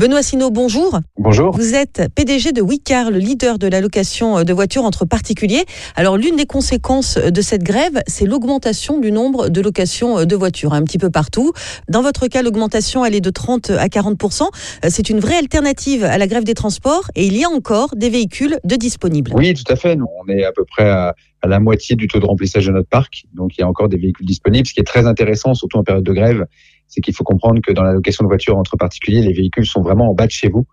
Benoît Sino, bonjour. Bonjour. Vous êtes PDG de Wicar, le leader de la location de voitures entre particuliers. Alors l'une des conséquences de cette grève, c'est l'augmentation du nombre de locations de voitures un petit peu partout. Dans votre cas, l'augmentation elle est de 30 à 40% C'est une vraie alternative à la grève des transports et il y a encore des véhicules de disponibles. Oui, tout à fait. Nous, on est à peu près à, à la moitié du taux de remplissage de notre parc. Donc il y a encore des véhicules disponibles. Ce qui est très intéressant, surtout en période de grève, c'est qu'il faut comprendre que dans la location de voitures entre particuliers, les véhicules sont vraiment en bas de chez vous.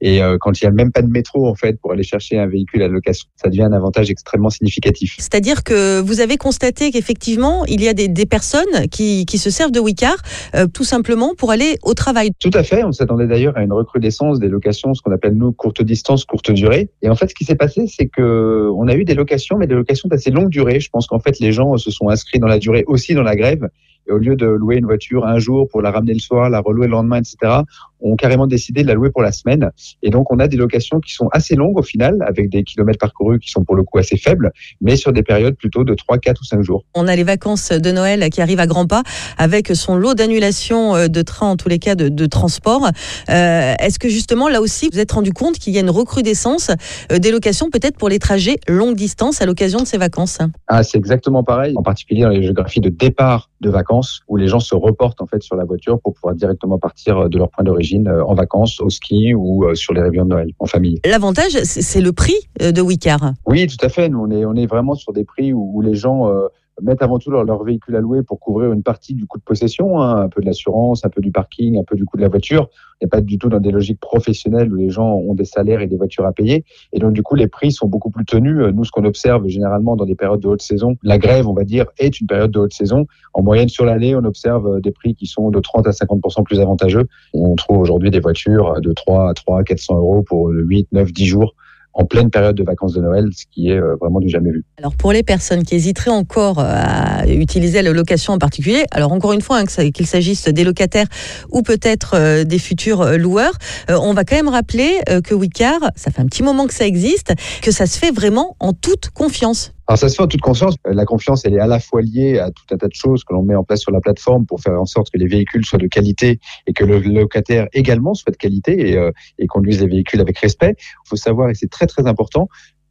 Et euh, quand il n'y a même pas de métro, en fait, pour aller chercher un véhicule à location, ça devient un avantage extrêmement significatif. C'est-à-dire que vous avez constaté qu'effectivement, il y a des, des personnes qui, qui, se servent de Wicar euh, tout simplement pour aller au travail. Tout à fait. On s'attendait d'ailleurs à une recrudescence des locations, ce qu'on appelle nous courte distance, courte durée. Et en fait, ce qui s'est passé, c'est que on a eu des locations, mais des locations d'assez longue durée. Je pense qu'en fait, les gens se sont inscrits dans la durée aussi dans la grève. Et au lieu de louer une voiture un jour pour la ramener le soir, la relouer le lendemain, etc., ont carrément décidé de la louer pour la semaine. Et donc, on a des locations qui sont assez longues au final, avec des kilomètres parcourus qui sont pour le coup assez faibles, mais sur des périodes plutôt de 3, 4 ou 5 jours. On a les vacances de Noël qui arrivent à grands pas, avec son lot d'annulation euh, de trains, en tous les cas de, de transport. Euh, Est-ce que justement, là aussi, vous vous êtes rendu compte qu'il y a une recrudescence euh, des locations, peut-être pour les trajets longue distance à l'occasion de ces vacances? Ah, c'est exactement pareil, en particulier dans les géographies de départ de vacances, où les gens se reportent en fait sur la voiture pour pouvoir directement partir de leur point d'origine en vacances, au ski ou sur les réveillons de Noël en famille. L'avantage, c'est le prix de Wicar. Oui, tout à fait. Nous, on est, on est vraiment sur des prix où, où les gens euh, mettent avant tout leur, véhicule à louer pour couvrir une partie du coût de possession, hein, un peu de l'assurance, un peu du parking, un peu du coût de la voiture. On n'est pas du tout dans des logiques professionnelles où les gens ont des salaires et des voitures à payer. Et donc, du coup, les prix sont beaucoup plus tenus. Nous, ce qu'on observe généralement dans des périodes de haute saison, la grève, on va dire, est une période de haute saison. En moyenne, sur l'année, on observe des prix qui sont de 30 à 50 plus avantageux. On trouve aujourd'hui des voitures de 3 à 3 400 euros pour 8, 9, 10 jours en pleine période de vacances de Noël, ce qui est vraiment du jamais vu. Alors pour les personnes qui hésiteraient encore à utiliser la location en particulier, alors encore une fois, hein, qu'il s'agisse des locataires ou peut-être euh, des futurs loueurs, euh, on va quand même rappeler euh, que Wicar, ça fait un petit moment que ça existe, que ça se fait vraiment en toute confiance. Alors ça se fait en toute conscience. La confiance, elle est à la fois liée à tout un tas de choses que l'on met en place sur la plateforme pour faire en sorte que les véhicules soient de qualité et que le locataire également soit de qualité et, euh, et conduise les véhicules avec respect. Il faut savoir, et c'est très très important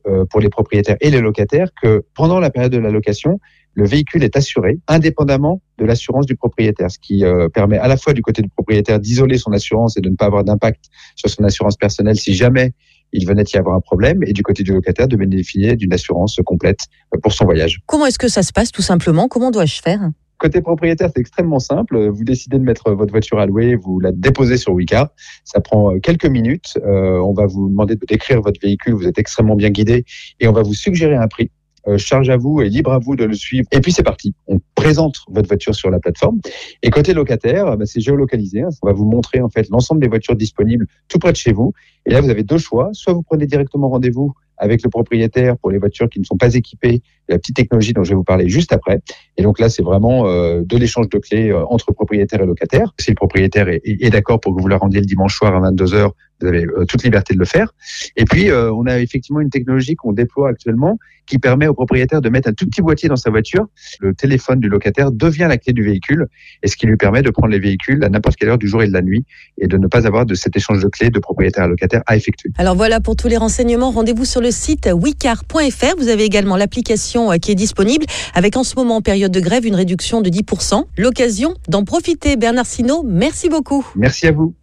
euh, pour les propriétaires et les locataires, que pendant la période de la location, le véhicule est assuré indépendamment de l'assurance du propriétaire, ce qui euh, permet à la fois du côté du propriétaire d'isoler son assurance et de ne pas avoir d'impact sur son assurance personnelle si jamais il venait y avoir un problème, et du côté du locataire de bénéficier d'une assurance complète pour son voyage. Comment est-ce que ça se passe tout simplement? Comment dois-je faire? Côté propriétaire, c'est extrêmement simple. Vous décidez de mettre votre voiture à louer, vous la déposez sur Wicar. Ça prend quelques minutes. Euh, on va vous demander de décrire votre véhicule. Vous êtes extrêmement bien guidé et on va vous suggérer un prix. Euh, charge à vous et libre à vous de le suivre. Et puis c'est parti. On présente votre voiture sur la plateforme. Et côté locataire, bah, c'est géolocalisé. Hein. On va vous montrer en fait l'ensemble des voitures disponibles tout près de chez vous. Et là, vous avez deux choix. Soit vous prenez directement rendez-vous avec le propriétaire pour les voitures qui ne sont pas équipées, la petite technologie dont je vais vous parler juste après. Et donc là, c'est vraiment euh, de l'échange de clés euh, entre propriétaire et locataire. Si le propriétaire est, est, d'accord pour que vous la rendiez le dimanche soir à 22 heures, vous avez euh, toute liberté de le faire. Et puis, euh, on a effectivement une technologie qu'on déploie actuellement qui permet au propriétaire de mettre un tout petit boîtier dans sa voiture. Le téléphone du locataire devient la clé du véhicule et ce qui lui permet de prendre les véhicules à n'importe quelle heure du jour et de la nuit et de ne pas avoir de cet échange de clés de propriétaire à locataire à effectuer. Alors voilà pour tous les renseignements. Rendez-vous sur le site wicar.fr. Vous avez également l'application qui est disponible avec en ce moment en période de grève une réduction de 10%. L'occasion d'en profiter. Bernard Sino, merci beaucoup. Merci à vous.